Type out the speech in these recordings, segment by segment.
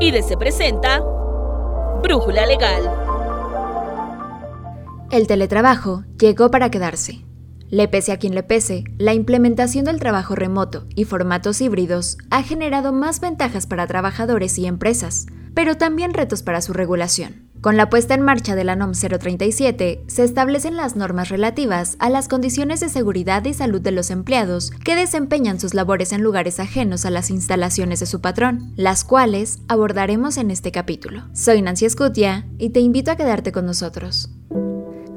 se presenta Brújula Legal. El teletrabajo llegó para quedarse. Le pese a quien le pese, la implementación del trabajo remoto y formatos híbridos ha generado más ventajas para trabajadores y empresas, pero también retos para su regulación. Con la puesta en marcha de la NOM 037, se establecen las normas relativas a las condiciones de seguridad y salud de los empleados que desempeñan sus labores en lugares ajenos a las instalaciones de su patrón, las cuales abordaremos en este capítulo. Soy Nancy Escutia y te invito a quedarte con nosotros.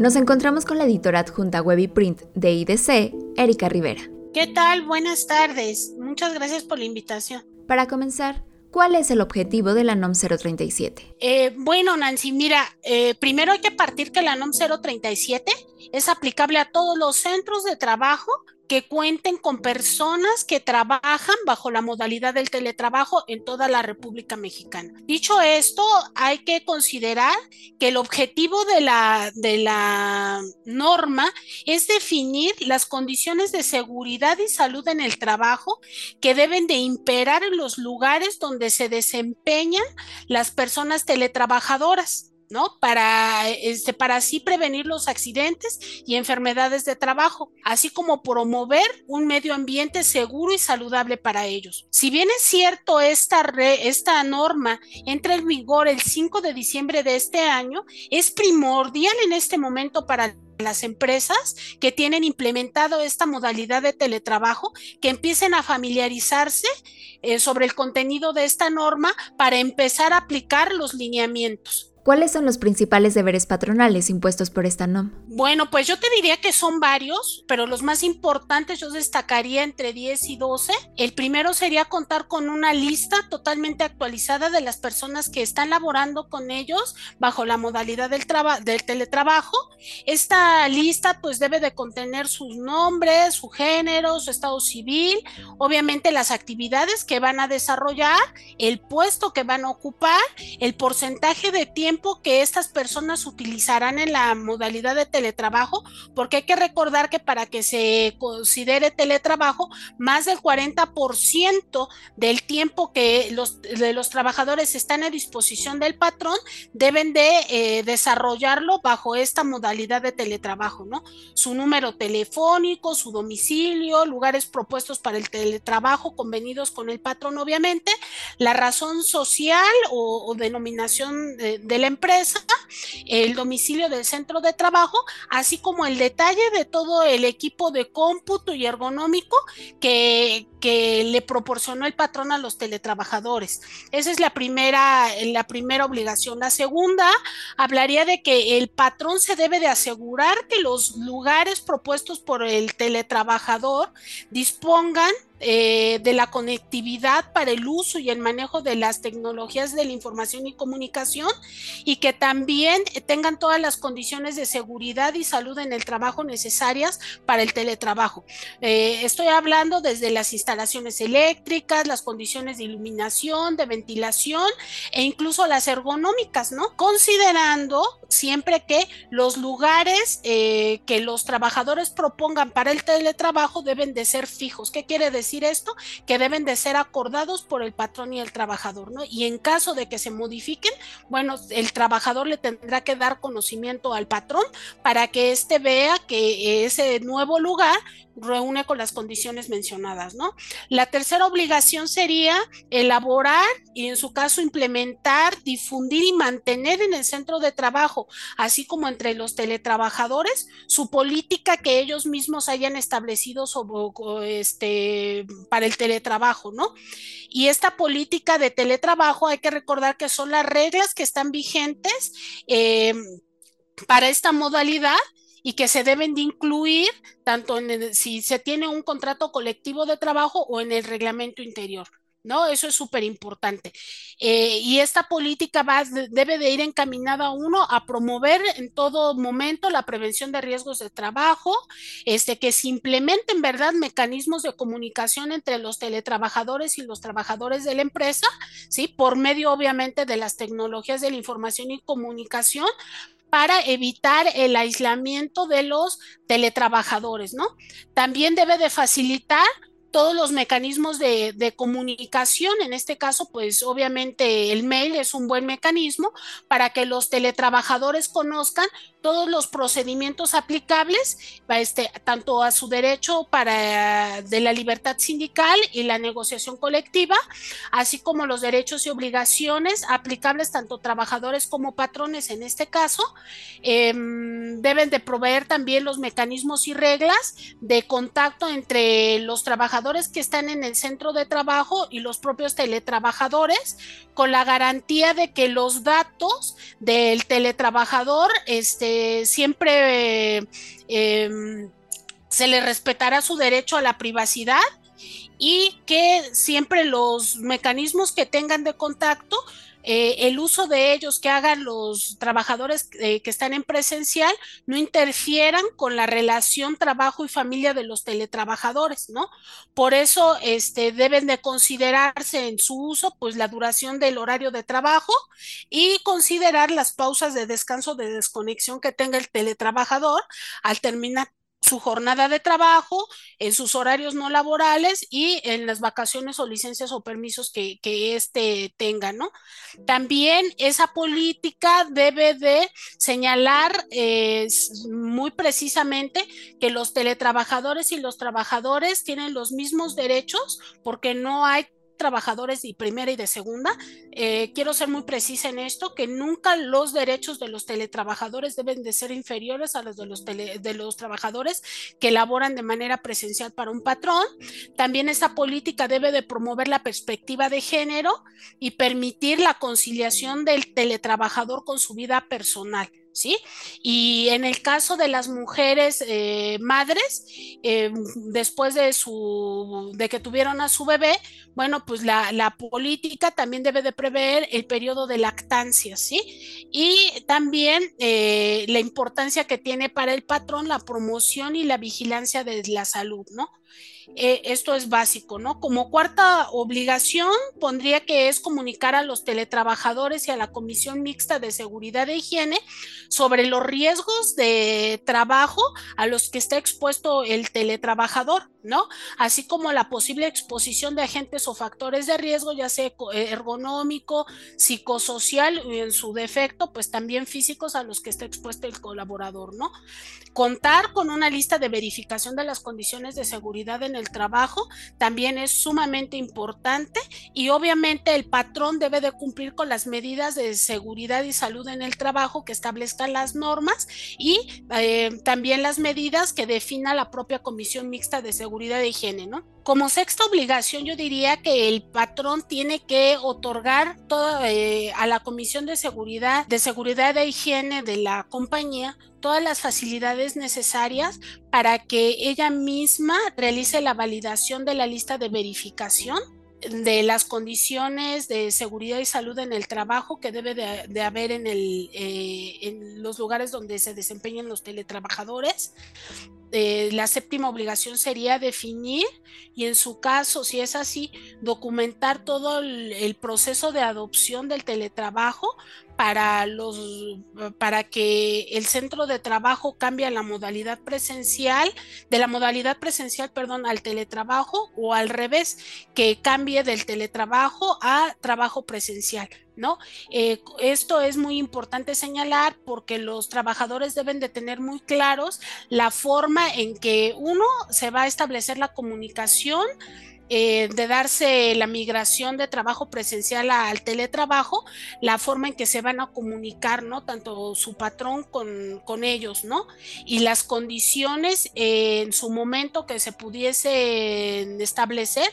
Nos encontramos con la editora adjunta Web y Print de IDC, Erika Rivera. ¿Qué tal? Buenas tardes. Muchas gracias por la invitación. Para comenzar, ¿Cuál es el objetivo de la NOM 037? Eh, bueno, Nancy, mira, eh, primero hay que partir que la NOM 037 es aplicable a todos los centros de trabajo que cuenten con personas que trabajan bajo la modalidad del teletrabajo en toda la República Mexicana. Dicho esto, hay que considerar que el objetivo de la, de la norma es definir las condiciones de seguridad y salud en el trabajo que deben de imperar en los lugares donde se desempeñan las personas teletrabajadoras. ¿No? Para, este, para así prevenir los accidentes y enfermedades de trabajo, así como promover un medio ambiente seguro y saludable para ellos. Si bien es cierto, esta, esta norma entra en vigor el 5 de diciembre de este año, es primordial en este momento para las empresas que tienen implementado esta modalidad de teletrabajo, que empiecen a familiarizarse eh, sobre el contenido de esta norma para empezar a aplicar los lineamientos. ¿Cuáles son los principales deberes patronales impuestos por esta NOM? Bueno, pues yo te diría que son varios, pero los más importantes yo destacaría entre 10 y 12. El primero sería contar con una lista totalmente actualizada de las personas que están laborando con ellos bajo la modalidad del, del teletrabajo. Esta lista pues debe de contener sus nombres, su género, su estado civil, obviamente las actividades que van a desarrollar, el puesto que van a ocupar, el porcentaje de tiempo que estas personas utilizarán en la modalidad de teletrabajo, porque hay que recordar que para que se considere teletrabajo, más del 40% del tiempo que los, de los trabajadores están a disposición del patrón deben de eh, desarrollarlo bajo esta modalidad de teletrabajo, ¿no? Su número telefónico, su domicilio, lugares propuestos para el teletrabajo convenidos con el patrón, obviamente, la razón social o, denominación de, de la empresa, el domicilio del centro de trabajo, así como el detalle de todo el equipo de cómputo y ergonómico que, que le proporcionó el patrón a los teletrabajadores. Esa es la primera, la primera obligación. La segunda hablaría de que el patrón se debe de asegurar que los lugares propuestos por el teletrabajador dispongan eh, de la conectividad para el uso y el manejo de las tecnologías de la información y comunicación y que también tengan todas las condiciones de seguridad y salud en el trabajo necesarias para el teletrabajo. Eh, estoy hablando desde las instalaciones eléctricas, las condiciones de iluminación, de ventilación e incluso las ergonómicas, ¿no? Considerando siempre que los lugares eh, que los trabajadores propongan para el teletrabajo deben de ser fijos. ¿Qué quiere decir? Esto, que deben de ser acordados por el patrón y el trabajador, ¿no? Y en caso de que se modifiquen, bueno, el trabajador le tendrá que dar conocimiento al patrón para que éste vea que ese nuevo lugar reúne con las condiciones mencionadas, ¿no? La tercera obligación sería elaborar y en su caso implementar, difundir y mantener en el centro de trabajo, así como entre los teletrabajadores, su política que ellos mismos hayan establecido sobre, este, para el teletrabajo, ¿no? Y esta política de teletrabajo hay que recordar que son las reglas que están vigentes eh, para esta modalidad y que se deben de incluir tanto en si se tiene un contrato colectivo de trabajo o en el reglamento interior. ¿no? Eso es súper importante. Eh, y esta política va, debe de ir encaminada uno a promover en todo momento la prevención de riesgos de trabajo, este, que se implementen, ¿verdad?, mecanismos de comunicación entre los teletrabajadores y los trabajadores de la empresa, ¿sí? Por medio, obviamente, de las tecnologías de la información y comunicación, para evitar el aislamiento de los teletrabajadores, ¿no? También debe de facilitar todos los mecanismos de, de, comunicación, en este caso, pues obviamente el mail es un buen mecanismo para que los teletrabajadores conozcan todos los procedimientos aplicables, este, tanto a su derecho para de la libertad sindical y la negociación colectiva, así como los derechos y obligaciones aplicables tanto trabajadores como patrones en este caso. Eh, deben de proveer también los mecanismos y reglas de contacto entre los trabajadores que están en el centro de trabajo y los propios teletrabajadores, con la garantía de que los datos del teletrabajador este, siempre eh, se le respetará su derecho a la privacidad y que siempre los mecanismos que tengan de contacto eh, el uso de ellos que hagan los trabajadores eh, que están en presencial no interfieran con la relación trabajo y familia de los teletrabajadores, ¿no? Por eso este, deben de considerarse en su uso pues la duración del horario de trabajo y considerar las pausas de descanso de desconexión que tenga el teletrabajador al terminar su jornada de trabajo, en sus horarios no laborales y en las vacaciones o licencias o permisos que, que éste tenga, ¿no? También esa política debe de señalar eh, muy precisamente que los teletrabajadores y los trabajadores tienen los mismos derechos porque no hay trabajadores de primera y de segunda. Eh, quiero ser muy precisa en esto, que nunca los derechos de los teletrabajadores deben de ser inferiores a los de los, de los trabajadores que laboran de manera presencial para un patrón. También esa política debe de promover la perspectiva de género y permitir la conciliación del teletrabajador con su vida personal. ¿Sí? Y en el caso de las mujeres eh, madres, eh, después de, su, de que tuvieron a su bebé, bueno, pues la, la, política también debe de prever el periodo de lactancia, ¿sí? Y también eh, la importancia que tiene para el patrón la promoción y la vigilancia de la salud, ¿no? Eh, esto es básico, ¿no? Como cuarta obligación, pondría que es comunicar a los teletrabajadores y a la Comisión Mixta de Seguridad e Higiene sobre los riesgos de trabajo a los que está expuesto el teletrabajador, ¿no? Así como la posible exposición de agentes o factores de riesgo, ya sea ergonómico, psicosocial y en su defecto, pues también físicos a los que está expuesto el colaborador, ¿no? Contar con una lista de verificación de las condiciones de seguridad en el trabajo también es sumamente importante y obviamente el patrón debe de cumplir con las medidas de seguridad y salud en el trabajo que establezcan las normas y eh, también las medidas que defina la propia Comisión Mixta de Seguridad de Higiene, ¿no? Como sexta obligación, yo diría que el patrón tiene que otorgar eh, a la Comisión de Seguridad, de Seguridad e Higiene de la compañía todas las facilidades necesarias para que ella misma realice la validación de la lista de verificación de las condiciones de seguridad y salud en el trabajo que debe de, haber en, el, eh, en los lugares donde se desempeñan los teletrabajadores. Eh, la séptima obligación sería definir y en su caso, si es así, documentar todo el proceso de adopción del teletrabajo para los para que el centro de trabajo cambie a la modalidad presencial, de la modalidad presencial, perdón, al teletrabajo o al revés, que cambie del teletrabajo a trabajo presencial. ¿No? Eh, esto es muy importante señalar porque los trabajadores deben de tener muy claros la forma en que uno se va a establecer la comunicación eh, de darse la migración de trabajo presencial al teletrabajo, la forma en que se van a comunicar, ¿no? Tanto su patrón con, con ellos, ¿no? Y las condiciones eh, en su momento que se pudiese establecer,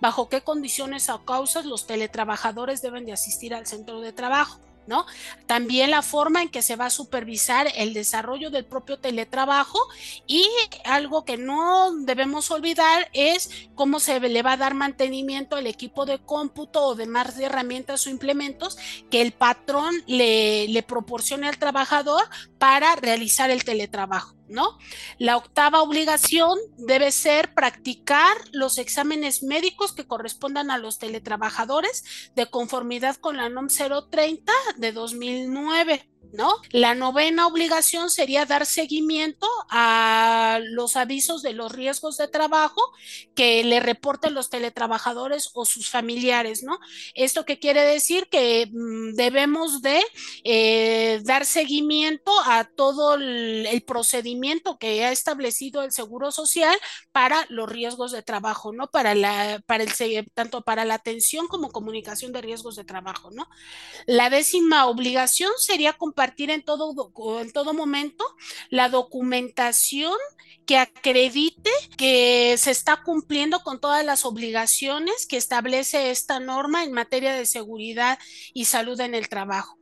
bajo qué condiciones o causas los teletrabajadores deben de asistir al centro de trabajo. ¿No? También la forma en que se va a supervisar el desarrollo del propio teletrabajo y algo que no debemos olvidar es cómo se le va a dar mantenimiento al equipo de cómputo o demás herramientas o implementos que el patrón le, le proporcione al trabajador para realizar el teletrabajo. ¿No? La octava obligación debe ser practicar los exámenes médicos que correspondan a los teletrabajadores de conformidad con la NOM 030 de 2009. ¿No? La novena obligación sería dar seguimiento a los avisos de los riesgos de trabajo que le reporten los teletrabajadores o sus familiares, ¿no? Esto que quiere decir que mm, debemos de eh, dar seguimiento a todo el, procedimiento que ha establecido el Seguro Social para los riesgos de trabajo, ¿no? Para para el, tanto para la atención como comunicación de riesgos de trabajo, ¿no? La décima obligación sería compartir en todo, en todo momento la documentación que acredite que se está cumpliendo con todas las obligaciones que establece esta norma en materia de seguridad y salud en el trabajo.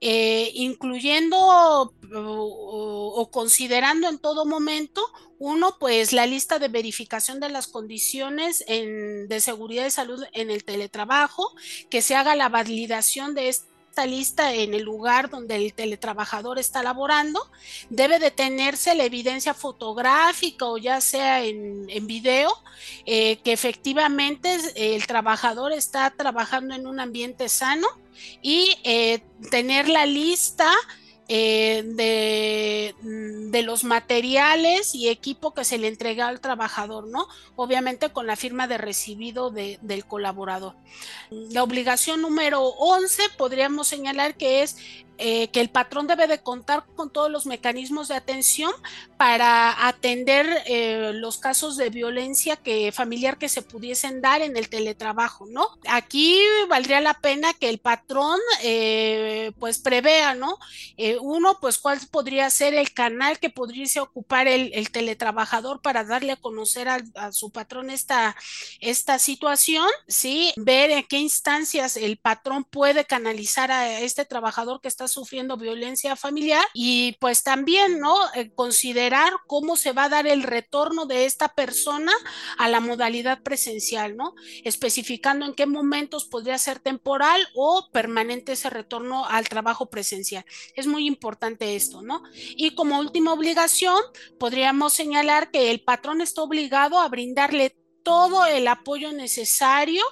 Eh, incluyendo o, considerando en todo momento, uno, pues la lista de verificación de las condiciones de seguridad y salud en el teletrabajo, que se haga la validación de este lista en el lugar donde el teletrabajador está laborando, debe de tenerse la evidencia fotográfica o ya sea en, video, eh, que efectivamente el trabajador está trabajando en un ambiente sano y eh, tener la lista eh, de, de, los materiales y equipo que se le entrega al trabajador, ¿no? Obviamente con la firma de recibido del colaborador. La obligación número 11 podríamos señalar que es eh, que el patrón debe de contar con todos los mecanismos de atención para atender eh, los casos de violencia que, familiar que se pudiesen dar en el teletrabajo, ¿no? Aquí valdría la pena que el patrón eh, pues prevea, ¿no? uno, pues cuál podría ser el canal que podría ocupar el, teletrabajador para darle a conocer a, a, su patrón esta, esta situación, ¿sí? Ver en qué instancias el patrón puede canalizar a este trabajador que está sufriendo violencia familiar y pues también, ¿no? Eh, considerar cómo se va a dar el retorno de esta persona a la modalidad presencial, ¿no? Especificando en qué momentos podría ser temporal o permanente ese retorno al trabajo presencial. Es muy importante esto, ¿no? Y como última obligación, podríamos señalar que el patrón está obligado a brindarle todo el apoyo necesario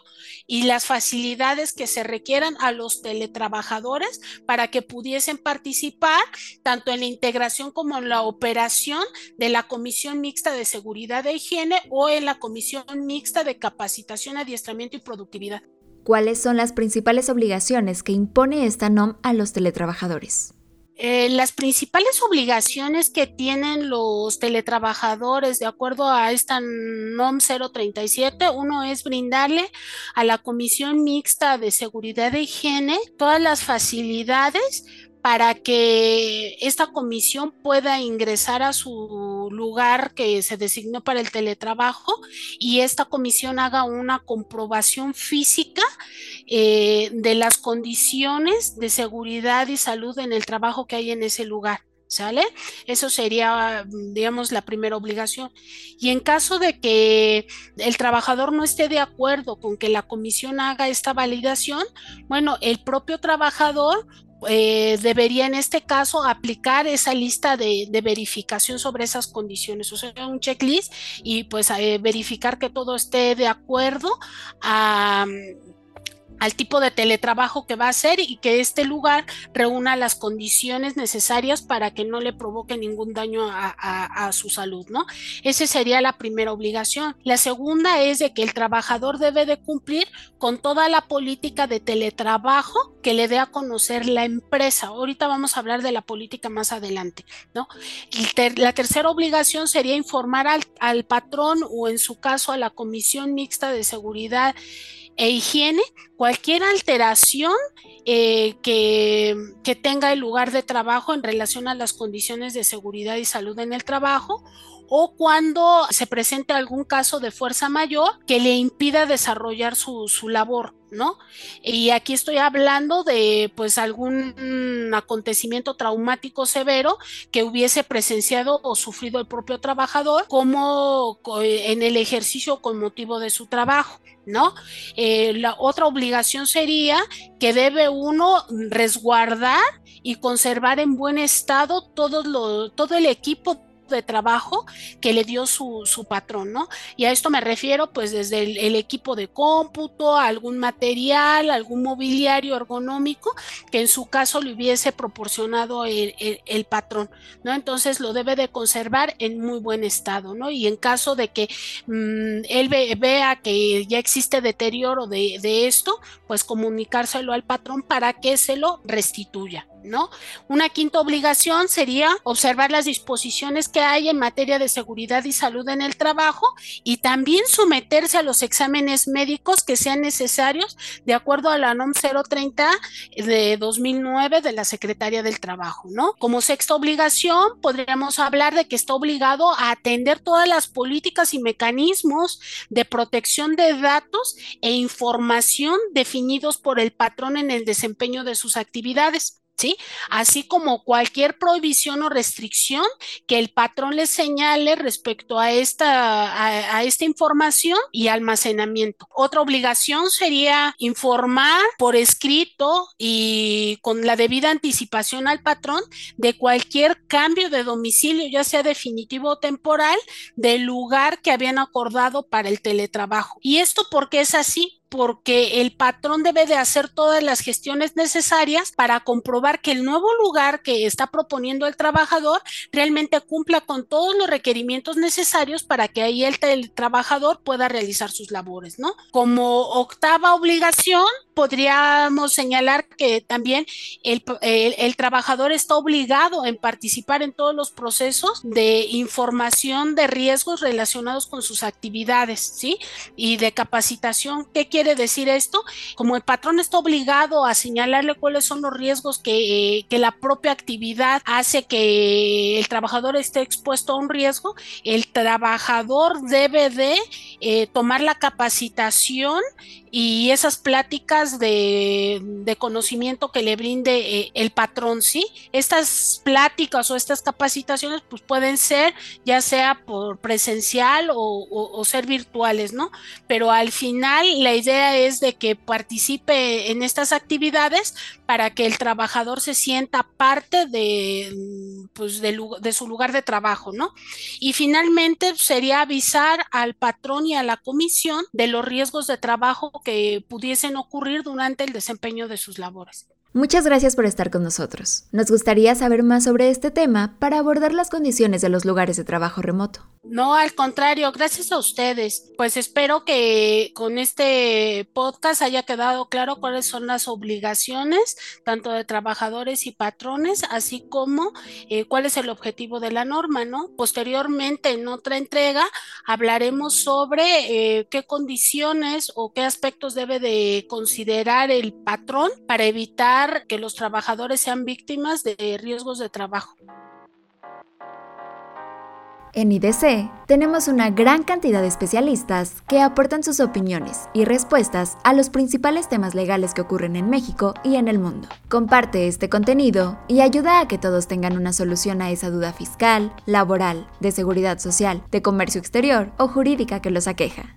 y las facilidades que se requieran a los teletrabajadores para que pudiesen participar tanto en la integración como en la operación de la Comisión Mixta de Seguridad e Higiene o en la Comisión Mixta de Capacitación, Adiestramiento y Productividad. ¿Cuáles son las principales obligaciones que impone esta NOM a los teletrabajadores? Eh, las principales obligaciones que tienen los teletrabajadores de acuerdo a esta NOM 037, uno es brindarle a la Comisión Mixta de Seguridad e Higiene todas las facilidades para que esta comisión pueda ingresar a su lugar que se designó para el teletrabajo y esta comisión haga una comprobación física eh, de las condiciones de seguridad y salud en el trabajo que hay en ese lugar. ¿Sale? Eso sería, digamos, la primera obligación. Y en caso de que el trabajador no esté de acuerdo con que la comisión haga esta validación, bueno, el propio trabajador eh, debería en este caso aplicar esa lista de, verificación sobre esas condiciones, o sea, un checklist y pues eh, verificar que todo esté de acuerdo a al tipo de teletrabajo que va a hacer y que este lugar reúna las condiciones necesarias para que no le provoque ningún daño a, su salud, ¿no? Esa sería la primera obligación. La segunda es de que el trabajador debe de cumplir con toda la política de teletrabajo que le dé a conocer la empresa. Ahorita vamos a hablar de la política más adelante, ¿no? la tercera obligación sería informar al, al patrón o en su caso a la comisión mixta de seguridad e higiene, cualquier alteración eh, que, que, tenga el lugar de trabajo en relación a las condiciones de seguridad y salud en el trabajo o cuando se presente algún caso de fuerza mayor que le impida desarrollar su, su labor, ¿no? Y aquí estoy hablando de pues algún acontecimiento traumático severo que hubiese presenciado o sufrido el propio trabajador como en el ejercicio con motivo de su trabajo. ¿no? Eh, la otra obligación sería que debe uno resguardar y conservar en buen estado todo, lo, todo el equipo de trabajo que le dio su, su patrón, ¿no? Y a esto me refiero pues desde el, equipo de cómputo, algún material, algún mobiliario ergonómico que en su caso le hubiese proporcionado el, el, patrón, ¿no? Entonces lo debe de conservar en muy buen estado, ¿no? Y en caso de que mm, él vea que ya existe deterioro de, de esto, pues comunicárselo al patrón para que se lo restituya. ¿No? Una quinta obligación sería observar las disposiciones que hay en materia de seguridad y salud en el trabajo y también someterse a los exámenes médicos que sean necesarios de acuerdo a la NOM 030 de 2009 de la Secretaría del Trabajo, ¿no? Como sexta obligación, podríamos hablar de que está obligado a atender todas las políticas y mecanismos de protección de datos e información definidos por el patrón en el desempeño de sus actividades. ¿Sí? Así como cualquier prohibición o restricción que el patrón le señale respecto a esta, a, esta información y almacenamiento. Otra obligación sería informar por escrito y con la debida anticipación al patrón de cualquier cambio de domicilio, ya sea definitivo o temporal, del lugar que habían acordado para el teletrabajo. ¿Y esto porque es así? Porque el patrón debe de hacer todas las gestiones necesarias para comprobar que el nuevo lugar que está proponiendo el trabajador realmente cumpla con todos los requerimientos necesarios para que ahí el, trabajador pueda realizar sus labores, ¿no? Como octava obligación, podríamos señalar que también el, el, trabajador está obligado en participar en todos los procesos de información de riesgos relacionados con sus actividades, ¿sí? Y de capacitación. ¿Qué quiere decir esto? Como el patrón está obligado a señalarle cuáles son los riesgos que, que la propia actividad hace que el trabajador esté expuesto a un riesgo, el trabajador debe de eh, tomar la capacitación y esas pláticas de, conocimiento que le brinde eh, el patrón, ¿sí? Estas pláticas o estas capacitaciones pues pueden ser ya sea por presencial o, ser virtuales, ¿no? Pero al final la idea es de que participe en estas actividades para que el trabajador se sienta parte de, pues, de, de su lugar de trabajo, ¿no? Y finalmente sería avisar al patrón y a la comisión de los riesgos de trabajo que pudiesen ocurrir durante el desempeño de sus labores. Muchas gracias por estar con nosotros. Nos gustaría saber más sobre este tema para abordar las condiciones de los lugares de trabajo remoto. No, al contrario, gracias a ustedes. Pues espero que con este podcast haya quedado claro cuáles son las obligaciones tanto de trabajadores y patrones, así como eh, cuál es el objetivo de la norma, ¿no? Posteriormente, en otra entrega, hablaremos sobre eh, qué condiciones o qué aspectos debe de considerar el patrón para que los trabajadores sean víctimas de riesgos de trabajo. En IDC tenemos una gran cantidad de especialistas que aportan sus opiniones y respuestas a los principales temas legales que ocurren en México y en el mundo. Comparte este contenido y ayuda a que todos tengan una solución a esa duda fiscal, laboral, de seguridad social, de comercio exterior o jurídica que los aqueja.